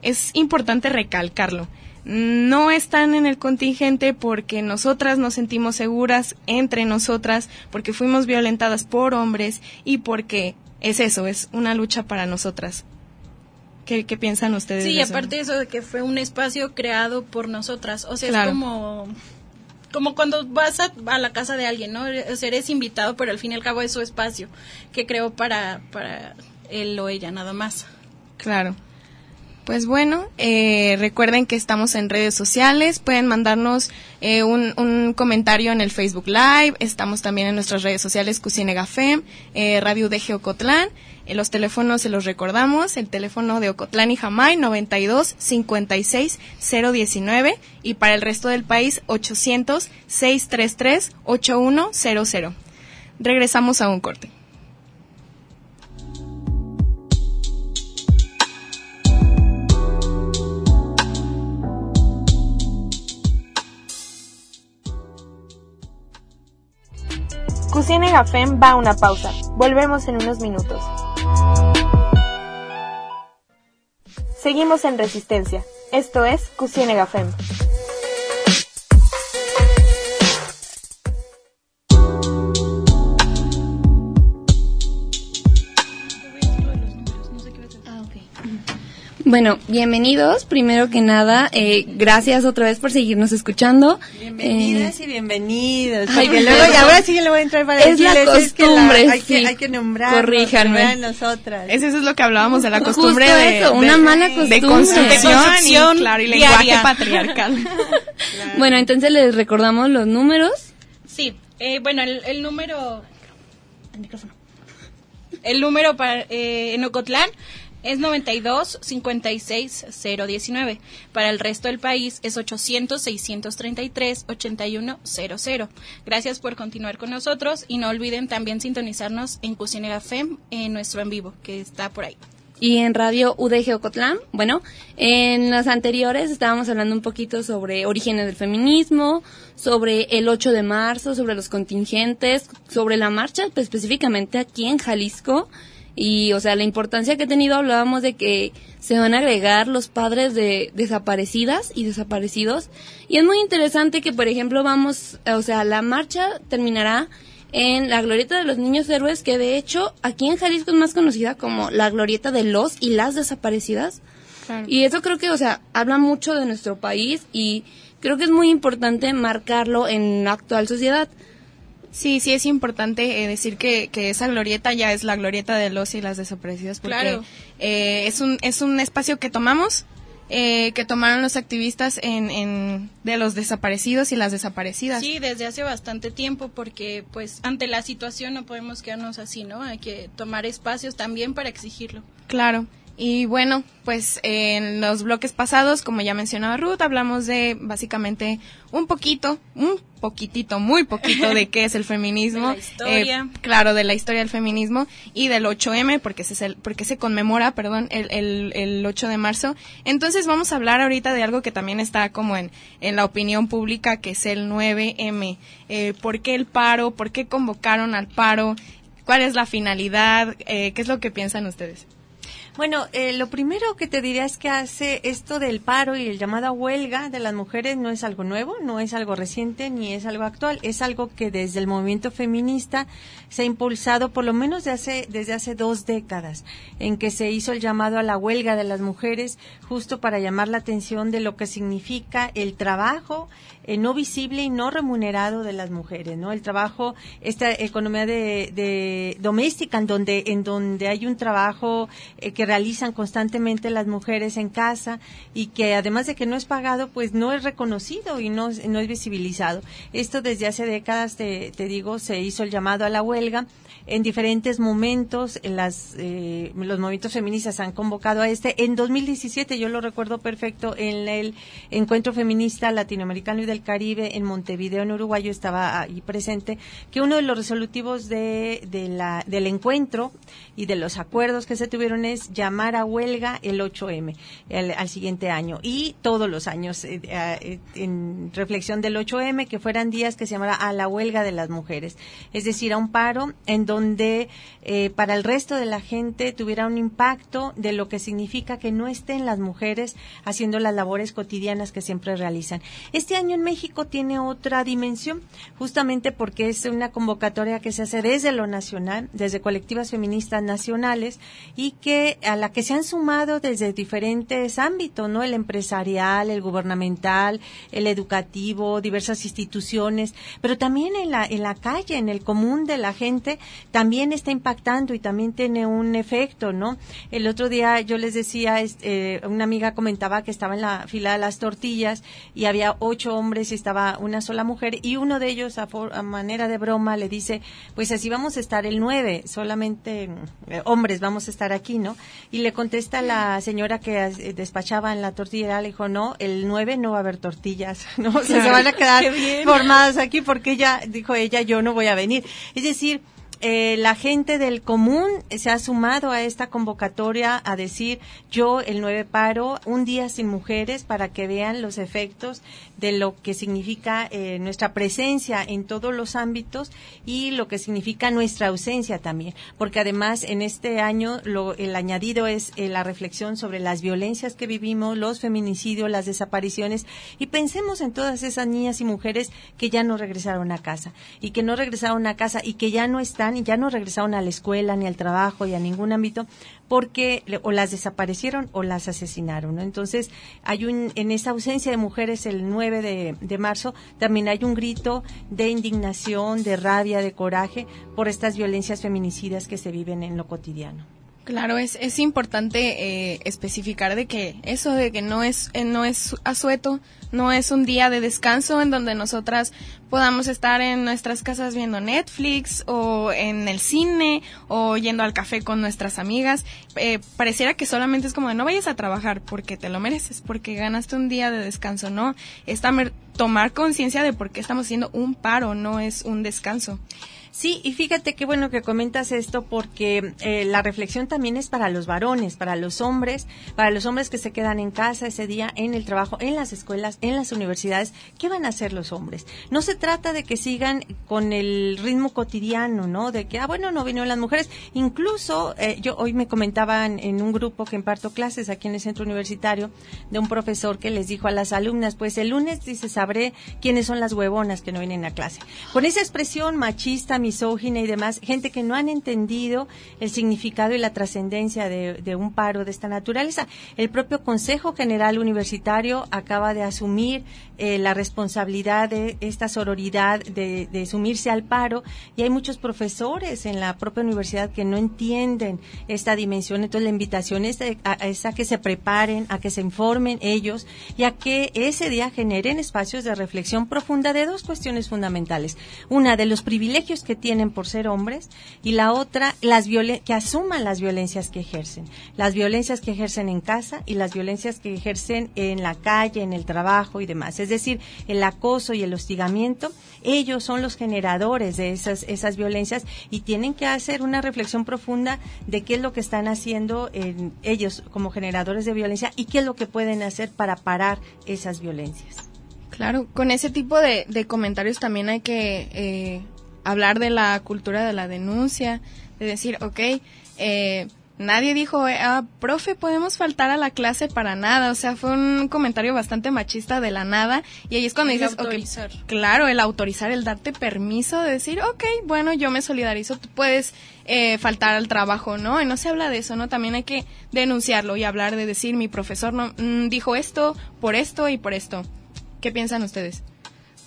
S3: es importante recalcarlo no están en el contingente porque nosotras nos sentimos seguras entre nosotras, porque fuimos violentadas por hombres y porque es eso, es una lucha para nosotras. ¿Qué, qué piensan ustedes?
S4: Sí,
S3: de
S4: aparte de eso de que fue un espacio creado por nosotras, o sea, es como como cuando vas a, a, la casa de alguien, ¿no? O sea, eres invitado, pero al fin y al cabo es su espacio que creó para, para él o ella, nada más.
S3: Claro. Pues bueno, eh, recuerden que estamos en redes sociales, pueden mandarnos eh, un, comentario en el Facebook Live, estamos también en nuestras redes sociales Cucinega Fem, eh, Radio de Geocotlán, eh, los teléfonos se los recordamos, el teléfono de Ocotlán y Jamay 92 56 019 y para el resto del país 800 633 8100. Regresamos a un corte.
S2: Cucine Gafem va a una pausa. Volvemos en unos minutos. Seguimos en Resistencia. Esto es Cusienega Fem.
S5: Bueno, bienvenidos. Primero que nada, eh, gracias otra vez por seguirnos escuchando.
S6: Bienvenidas y bienvenidos.
S5: ay,
S6: Porque luego, y ahora sí le voy a entrar para
S5: Es la
S6: decirles, es que la-
S5: costumbre,
S6: hay, que, hay que nombrar.
S5: Corríjanme.
S6: nosotras.
S3: Es- Eso es lo que hablábamos de la
S5: Justo
S3: costumbre de,
S5: eso, una
S3: de-
S5: mala
S3: de
S5: costumbre.
S3: construcción,
S4: De construcción
S3: y, claro, y
S4: diaria.
S3: lenguaje patriarcal.
S5: Bueno, entonces les recordamos los números.
S4: Sí, eh, bueno, el, el número... El micrófono. El número para, eh, en Ocotlán es 92 56 019. Para el resto del país es 800 633 81 00. Gracias por continuar con nosotros y no olviden también sintonizarnos en Cucinera FEM en nuestro en vivo que está por ahí.
S5: y en Radio UDG Ocotlán. Bueno, en las anteriores estábamos hablando un poquito sobre orígenes del feminismo, sobre el 8 de marzo, sobre los contingentes, sobre la marcha pues, específicamente aquí en Jalisco. Y, o sea, la importancia que ha tenido, hablábamos de que se van a agregar los padres de desaparecidas y desaparecidos. Y es muy interesante que, por ejemplo, vamos, o sea, la marcha terminará en la glorieta de los niños héroes, que de hecho aquí en Jalisco es más conocida como la glorieta de los y las desaparecidas. Y eso creo que, o sea, habla mucho de nuestro país y creo que es muy importante marcarlo en la actual sociedad.
S3: Sí, sí es importante eh, decir que, que esa glorieta ya es la glorieta de los y las desaparecidas porque
S4: Claro.
S3: eh, es un es un espacio que tomamos eh, que tomaron los activistas en, en de los desaparecidos y las desaparecidas.
S4: Sí, desde hace bastante tiempo, porque pues ante la situación no podemos quedarnos así, ¿no? Hay que tomar espacios también para exigirlo.
S3: Claro. Y bueno, pues en los bloques pasados, como ya mencionaba Ruth, hablamos de básicamente un poquito, un poquitito, muy poquito de qué es el feminismo.
S4: De la historia.
S3: Eh, claro, de la historia del feminismo y del 8M, porque se, porque se conmemora, perdón, el, el, el 8 de marzo. Entonces vamos a hablar ahorita de algo que también está como en, en la opinión pública, que es el 9M. Eh, ¿Por qué el paro? ¿Por qué convocaron al paro? ¿Cuál es la finalidad? Eh, ¿Qué es lo que piensan ustedes?
S6: Bueno, eh, lo primero que te diría es que hace esto del paro y el llamada huelga de las mujeres no es algo nuevo, no es algo reciente ni es algo actual, es algo que desde el movimiento feminista se ha impulsado por lo menos hace, desde hace dos décadas, en que se hizo el llamado a la huelga de las mujeres justo para llamar la atención de lo que significa el trabajo eh, no visible y no remunerado de las mujeres, ¿no? El trabajo, esta economía de, de doméstica en donde en donde hay un trabajo eh, que realizan constantemente las mujeres en casa y que además de que no es pagado, pues no es reconocido y no, no es visibilizado. Esto desde hace décadas, te, digo, se hizo el llamado a la huelga. En diferentes momentos, en las, eh, los movimientos feministas han convocado a este. En 2017, yo lo recuerdo perfecto, en el Encuentro Feminista Latinoamericano y del Caribe en Montevideo, en Uruguay, yo estaba ahí presente, que uno de los resolutivos de, la, del encuentro y de los acuerdos que se tuvieron es llamar a huelga el 8M el- al siguiente año y todos los años eh, eh, en reflexión del 8M que fueran días que se llamara a la huelga de las mujeres, es decir, a un paro en donde eh, para el resto de la gente tuviera un impacto de lo que significa que no estén las mujeres haciendo las labores cotidianas que siempre realizan. Este año México tiene otra dimensión, justamente porque es una convocatoria que se hace desde lo nacional, desde colectivas feministas nacionales y que a la que se han sumado desde diferentes ámbitos, ¿no? El empresarial, el gubernamental, el educativo, diversas instituciones, pero también en la en la calle, en el común de la gente, también está impactando y también tiene un efecto, ¿no? El otro día yo les decía, es- eh, una amiga comentaba que estaba en la fila de las tortillas y había ocho hombres y estaba una sola mujer y uno de ellos a, manera de broma le dice, pues así vamos a estar el nueve, solamente eh, hombres vamos a estar aquí, ¿no? Y le contesta la señora que eh, despachaba en la tortillera, le dijo, no, el nueve no va a haber tortillas, ¿no? O sea, se van a quedar formadas aquí porque ella, dijo ella, yo no voy a venir. Es decir, eh, la gente del común se ha sumado a esta convocatoria a decir yo el 9 paro, un día sin mujeres para que vean los efectos de lo que significa eh, nuestra presencia en todos los ámbitos y lo que significa nuestra ausencia también, porque además en este año lo, el añadido es eh, la reflexión sobre las violencias que vivimos, los feminicidios, las desapariciones y pensemos en todas esas niñas y mujeres que ya no regresaron a casa y que no regresaron a casa y que ya no están y ya no regresaron a la escuela ni al trabajo y a ningún ámbito porque o las desaparecieron o las asesinaron. Entonces, hay un, en esa ausencia de mujeres el 9 de, marzo, también hay un grito de indignación, de rabia, de coraje por estas violencias feminicidas que se viven en lo cotidiano.
S3: Claro, es, es importante eh, especificar de que eso de que no es, eh, no es asueto, no es un día de descanso en donde nosotras podamos estar en nuestras casas viendo Netflix o en el cine o yendo al café con nuestras amigas. Eh, pareciera que solamente es como de no vayas a trabajar porque te lo mereces, porque ganaste un día de descanso, ¿no? Es tomar conciencia de por qué estamos haciendo un paro, no es un descanso.
S6: Sí, y fíjate qué bueno que comentas esto porque eh, la reflexión también es para los varones, para los hombres, para los hombres que se quedan en casa ese día, en el trabajo, en las escuelas, en las universidades. ¿Qué van a hacer los hombres? No se trata de que sigan con el ritmo cotidiano, ¿no? De que, ah, bueno, no vinieron las mujeres. Incluso, eh, yo hoy me comentaban en un grupo que imparto clases aquí en el centro universitario de un profesor que les dijo a las alumnas, pues el lunes, dice, sabré quiénes son las huevonas que no vienen a clase. Con esa expresión machista, misógina y demás, gente que no han entendido el significado y la trascendencia de, un paro de esta naturaleza. El propio Consejo General Universitario acaba de asumir eh, la responsabilidad de esta sororidad, de, sumirse al paro, y hay muchos profesores en la propia universidad que no entienden esta dimensión. Entonces, la invitación es, es a que se preparen, a que se informen ellos y a que ese día generen espacios de reflexión profunda de dos cuestiones fundamentales. Una, de los privilegios que tienen por ser hombres y la otra las que asuman las violencias que ejercen, las violencias que ejercen en casa y las violencias que ejercen en la calle, en el trabajo y demás. Es decir, el acoso y el hostigamiento, ellos son los generadores de esas esas violencias y tienen que hacer una reflexión profunda de qué es lo que están haciendo en ellos como generadores de violencia y qué es lo que pueden hacer para parar esas violencias.
S3: Claro, con ese tipo de, comentarios también hay que eh, hablar de la cultura de la denuncia, de decir, ok, eh, nadie dijo, eh, ah, profe, podemos faltar a la clase para nada. O sea, fue un comentario bastante machista de la nada. Y ahí es cuando dices, autorizar. claro, el autorizar, el darte permiso de decir, ok, bueno, yo me solidarizo, tú puedes eh, faltar al trabajo, ¿no? Y no se habla de eso, ¿no? También hay que denunciarlo y hablar de decir, mi profesor no mm, dijo esto, por esto y por esto. ¿Qué piensan ustedes?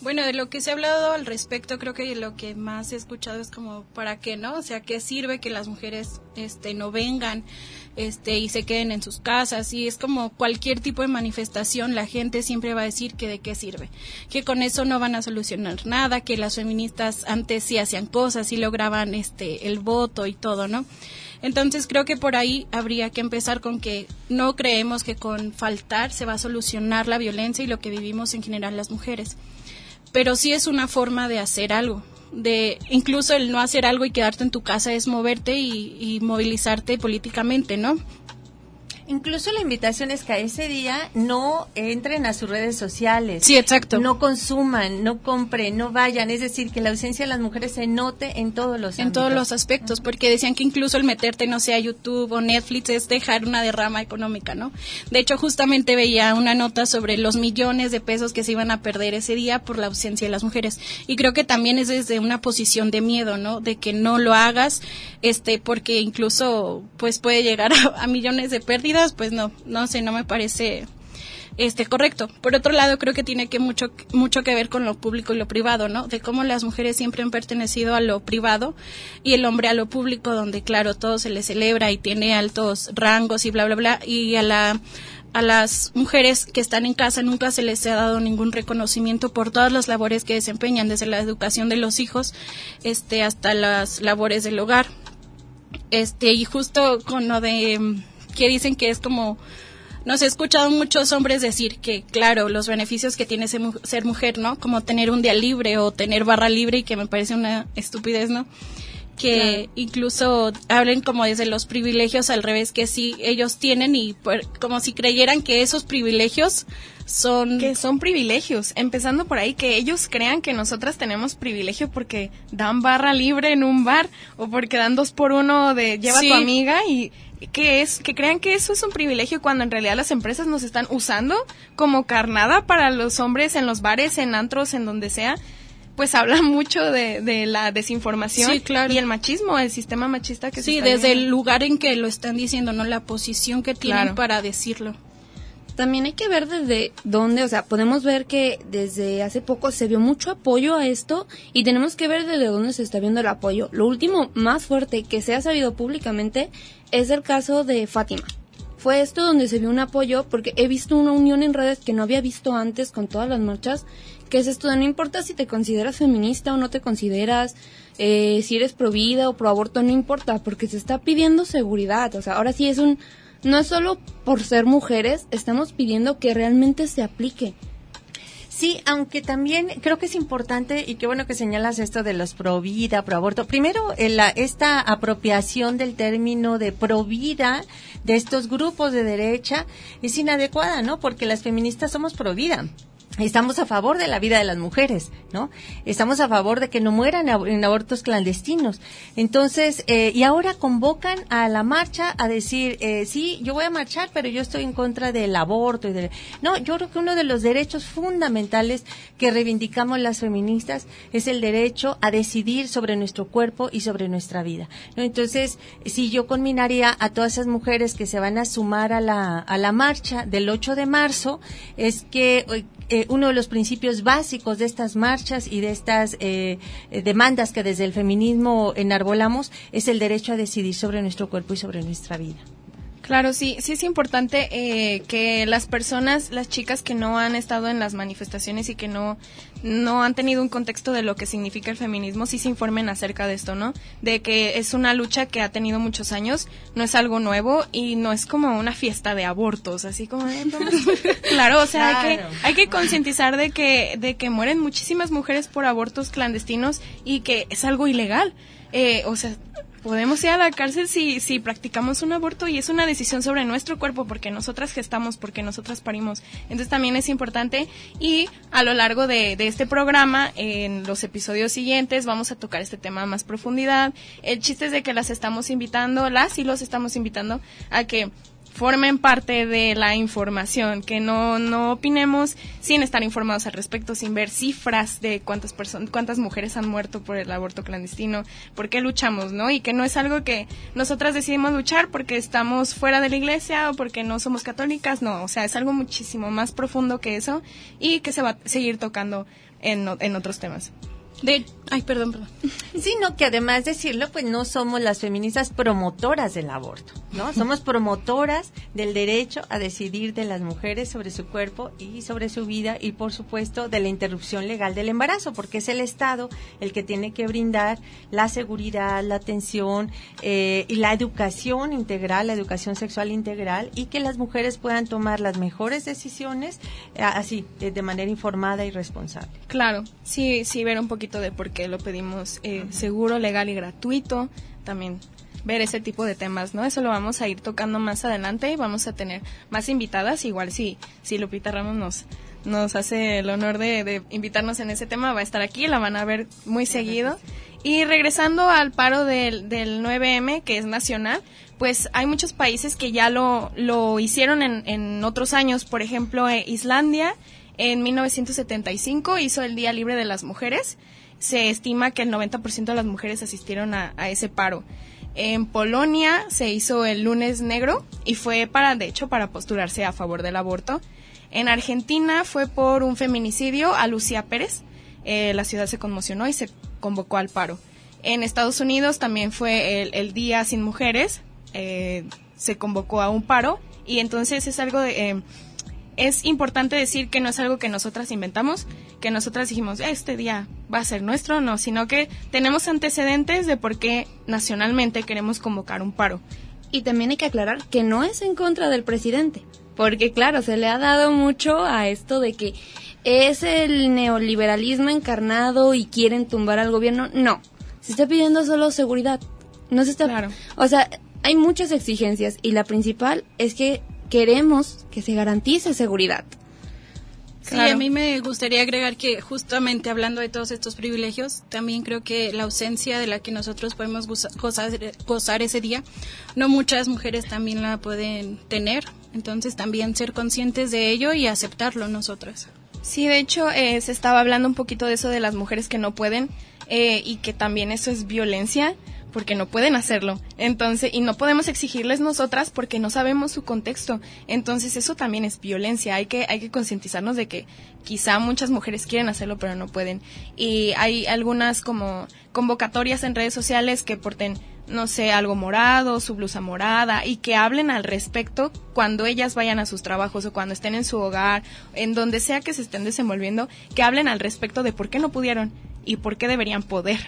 S4: Bueno, de lo que se ha hablado al respecto, creo que lo que más he escuchado es como para qué, ¿no? O sea, ¿qué sirve que las mujeres este no vengan este y se queden en sus casas? Y es como cualquier tipo de manifestación, la gente siempre va a decir que de qué sirve, que con eso no van a solucionar nada, que las feministas antes sí hacían cosas y lograban este el voto y todo, ¿no? Entonces creo que por ahí habría que empezar con que no creemos que con faltar se va a solucionar la violencia y lo que vivimos en general las mujeres pero sí es una forma de hacer algo. De incluso el no hacer algo y quedarte en tu casa es moverte y, y movilizarte políticamente, ¿no?
S6: Incluso la invitación es que a ese día no entren a sus redes sociales.
S4: Sí, exacto.
S6: No consuman, no compren, no vayan. Es decir, que la ausencia de las mujeres se note en todos los
S4: En todos los aspectos, porque decían que incluso el meterte, no sé, a YouTube o Netflix es dejar una derrama económica, ¿no? De hecho, justamente veía una nota sobre los millones de pesos que se iban a perder ese día por la ausencia de las mujeres. Y creo que también es desde una posición de miedo, ¿no? De que no lo hagas, este, porque incluso, pues puede llegar a millones de pérdidas pues no, no sé, no me parece este correcto. Por otro lado, creo que tiene que mucho mucho que ver con lo público y lo privado, ¿no? De cómo las mujeres siempre han pertenecido a lo privado y el hombre a lo público, donde claro todo se le celebra y tiene altos rangos y bla bla bla y a la a las mujeres que están en casa nunca se les ha dado ningún reconocimiento por todas las labores que desempeñan, desde la educación de los hijos este hasta las labores del hogar. Este, y justo con lo de que dicen que es como nos he escuchado muchos hombres decir que, claro, los beneficios que tiene ser mujer, ¿no? Como tener un día libre o tener barra libre y que me parece una estupidez, ¿no? que incluso hablen como desde los privilegios al revés que sí ellos tienen y como si creyeran que esos privilegios son
S3: que son privilegios, empezando por ahí que ellos crean que nosotras tenemos privilegio porque dan barra libre en un bar o porque dan dos por uno de lleva a tu amiga y que es que crean que eso es un privilegio cuando en realidad las empresas nos están usando como carnada para los hombres en los bares, en antros, en donde sea pues habla mucho de, la desinformación y el machismo, el sistema machista que
S4: sí, desde el lugar en que lo están diciendo, no la posición que tienen para decirlo.
S5: También hay que ver desde dónde, o sea, podemos ver que desde hace poco se vio mucho apoyo a esto y tenemos que ver desde dónde se está viendo el apoyo. Lo último más fuerte que se ha sabido públicamente es el caso de Fátima. Fue esto donde se vio un apoyo porque he visto una unión en redes que no había visto antes con todas las marchas que es esto no importa si te consideras feminista o no te consideras, eh, si eres pro vida o pro aborto, no importa, porque se está pidiendo seguridad. O sea, ahora sí es un, no es solo por ser mujeres, estamos pidiendo que realmente se aplique.
S6: Sí, aunque también creo que es importante y qué bueno que señalas esto de los pro vida, pro aborto. Primero, la, esta apropiación del término de pro vida de estos grupos de derecha es inadecuada, ¿no? Porque las feministas somos pro vida estamos a favor de la vida de las mujeres, ¿no? Estamos a favor de que no mueran en abortos clandestinos. Entonces, eh, y ahora convocan a la marcha a decir, eh, sí, yo voy a marchar, pero yo estoy en contra del aborto y del... No, yo creo que uno de los derechos fundamentales que reivindicamos las feministas es el derecho a decidir sobre nuestro cuerpo y sobre nuestra vida, ¿no? Entonces, si yo combinaría a todas esas mujeres que se van a sumar a la, a la marcha del 8 de marzo, es que eh, uno de los principios básicos de estas marchas y de estas eh, demandas que desde el feminismo enarbolamos es el derecho a decidir sobre nuestro cuerpo y sobre nuestra vida.
S3: Claro, sí, sí es importante eh, que las personas, las chicas que no han estado en las manifestaciones y que no, no han tenido un contexto de lo que significa el feminismo, sí se informen acerca de esto, ¿no? De que es una lucha que ha tenido muchos años, no es algo nuevo y no es como una fiesta de abortos, así como... claro, o sea, Hay que, hay que concientizar de que, de que mueren muchísimas mujeres por abortos clandestinos y que es algo ilegal. Eh, o sea, podemos ir a la cárcel si, si practicamos un aborto y es una decisión sobre nuestro cuerpo porque nosotras gestamos, porque nosotras parimos. Entonces también es importante y a lo largo de, de este programa, en los episodios siguientes, vamos a tocar este tema a más profundidad. El chiste es de que las estamos invitando, las y los estamos invitando a que formen parte de la información, que no, no opinemos sin estar informados al respecto, sin ver cifras de cuántas personas, cuántas mujeres han muerto por el aborto clandestino, por qué luchamos, ¿no? Y que no es algo que nosotras decidimos luchar porque estamos fuera de la iglesia o porque no somos católicas, no, o sea, es algo muchísimo más profundo que eso y que se va a seguir tocando en, en otros temas.
S4: De, ay, perdón, perdón.
S6: Sino que además de decirlo, pues no somos las feministas promotoras del aborto, ¿no? Somos promotoras del derecho a decidir de las mujeres sobre su cuerpo y sobre su vida y, por supuesto, de la interrupción legal del embarazo, porque es el Estado el que tiene que brindar la seguridad, la atención eh, y la educación integral, la educación sexual integral y que las mujeres puedan tomar las mejores decisiones eh, así, de manera informada y responsable.
S3: Claro, sí, sí, ver un poquito de por qué lo pedimos eh, seguro, legal y gratuito. También ver ese tipo de temas, ¿no? Eso lo vamos a ir tocando más adelante y vamos a tener más invitadas. Igual si, si Lupita Ramos nos, nos hace el honor de, invitarnos en ese tema, va a estar aquí, la van a ver muy seguido. Y regresando al paro del, del 9M, que es nacional, pues hay muchos países que ya lo, lo hicieron en, en otros años. Por ejemplo, eh, Islandia en 1975 hizo el Día Libre de las Mujeres. Se estima que el 90% de las mujeres asistieron a, ese paro. En Polonia se hizo el lunes negro y fue para, de hecho, para postularse a favor del aborto. En Argentina fue por un feminicidio a Lucía Pérez. Eh, la ciudad se conmocionó y se convocó al paro. En Estados Unidos también fue el, Día Sin Mujeres. Eh, se convocó a un paro y entonces es algo de... Eh, es importante decir que no es algo que nosotras inventamos, que nosotras dijimos, este día va a ser nuestro, no, sino que tenemos antecedentes de por qué nacionalmente queremos convocar un paro.
S5: Y también hay que aclarar que no es en contra del presidente, porque claro, se le ha dado mucho a esto de que es el neoliberalismo encarnado y quieren tumbar al gobierno. No, se está pidiendo solo seguridad. No se está,
S3: Claro.
S5: o sea, hay muchas exigencias y la principal es que queremos que se garantice seguridad.
S4: Sí,
S3: Claro.
S4: a mí me gustaría agregar que justamente hablando de todos estos privilegios, también creo que la ausencia de la que nosotros podemos goza- gozar, gozar ese día, no muchas mujeres también la pueden tener. Entonces también ser conscientes de ello y aceptarlo nosotras.
S3: Sí, de hecho, eh, se estaba hablando un poquito de eso de las mujeres que no pueden eh, y que también eso es violencia porque no pueden hacerlo. Entonces, y no podemos exigirles nosotras porque no sabemos su contexto. Entonces, eso también es violencia. Hay que, hay que concientizarnos de que quizá muchas mujeres quieren hacerlo, pero no pueden. Y hay algunas como convocatorias en redes sociales que porten, no sé, algo morado, su blusa morada, y que hablen al respecto cuando ellas vayan a sus trabajos o cuando estén en su hogar, en donde sea que se estén desenvolviendo, que hablen al respecto de por qué no pudieron y por qué deberían poder.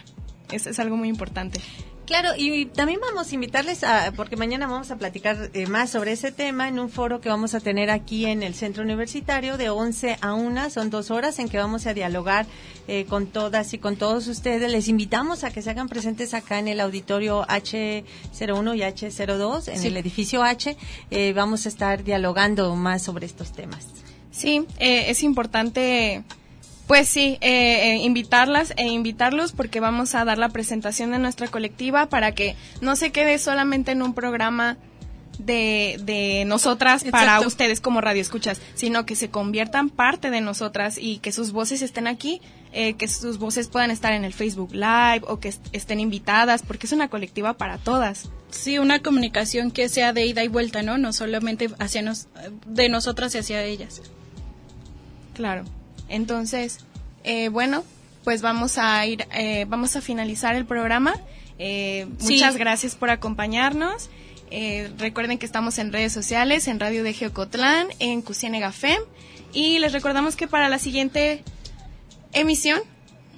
S3: Eso es algo muy importante.
S6: Claro, y también vamos a invitarles a, porque mañana vamos a platicar eh, más sobre ese tema en un foro que vamos a tener aquí en el Centro Universitario de 11 a 1, son dos horas en que vamos a dialogar eh, con todas y con todos ustedes. Les invitamos a que se hagan presentes acá en el auditorio H01 y H02, en
S3: Sí.
S6: el edificio H. Eh, vamos a estar dialogando más sobre estos temas.
S3: Sí, eh, es importante, pues sí, eh, eh, invitarlas e invitarlos porque vamos a dar la presentación de nuestra colectiva para que no se quede solamente en un programa de, de nosotras para ustedes como radioescuchas, sino que se conviertan parte de nosotras y que sus voces estén aquí, eh, que sus voces puedan estar en el Facebook Live o que est- estén invitadas, porque es una colectiva para todas.
S4: Sí, una comunicación que sea de ida y vuelta, ¿no? No solamente hacia nos, de nosotras y hacia ellas.
S3: Claro. Entonces, eh, bueno, pues vamos a ir, eh, vamos a finalizar el programa. Eh,
S4: Sí.
S3: Muchas gracias por acompañarnos. Eh, recuerden que estamos en redes sociales, en Radio de Geocotlán, en Cusienega FEM. Y les recordamos que para la siguiente emisión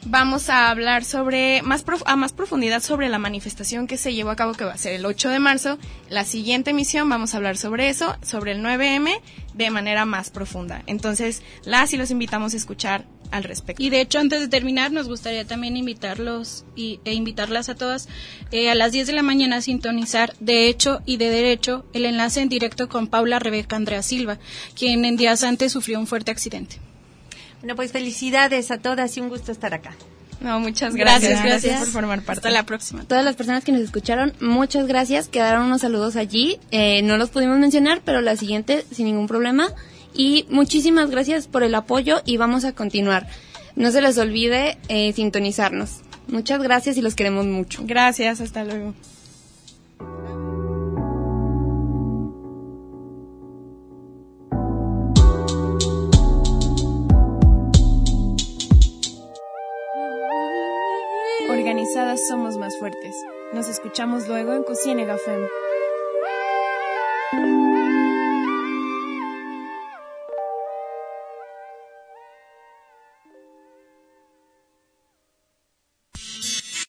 S3: vamos a hablar sobre más prof- a más profundidad sobre la manifestación que se llevó a cabo que va a ser el 8 de marzo. La siguiente emisión vamos a hablar sobre eso, sobre el 9M de manera más profunda. Entonces, las y los invitamos a escuchar al respecto.
S4: Y de hecho, antes de terminar, nos gustaría también invitarlos y, e invitarlas a todas eh, a las 10 de la mañana a sintonizar de hecho y de derecho el enlace en directo con Paula Rebeca Andrea Silva, quien en días antes sufrió un fuerte accidente.
S6: Bueno, pues felicidades a todas y un gusto estar acá.
S3: No, muchas gracias.
S4: Gracias, gracias.
S3: por formar parte.
S4: Hasta la próxima.
S5: Todas las personas que nos escucharon, muchas gracias. Quedaron unos saludos allí. Eh, no los pudimos mencionar, pero la siguiente sin ningún problema. Y muchísimas gracias por el apoyo y vamos a continuar. No se les olvide eh, sintonizarnos. Muchas gracias y los queremos mucho.
S3: Gracias, hasta luego. Organizadas somos más fuertes. Nos escuchamos luego en Cusienega FEM.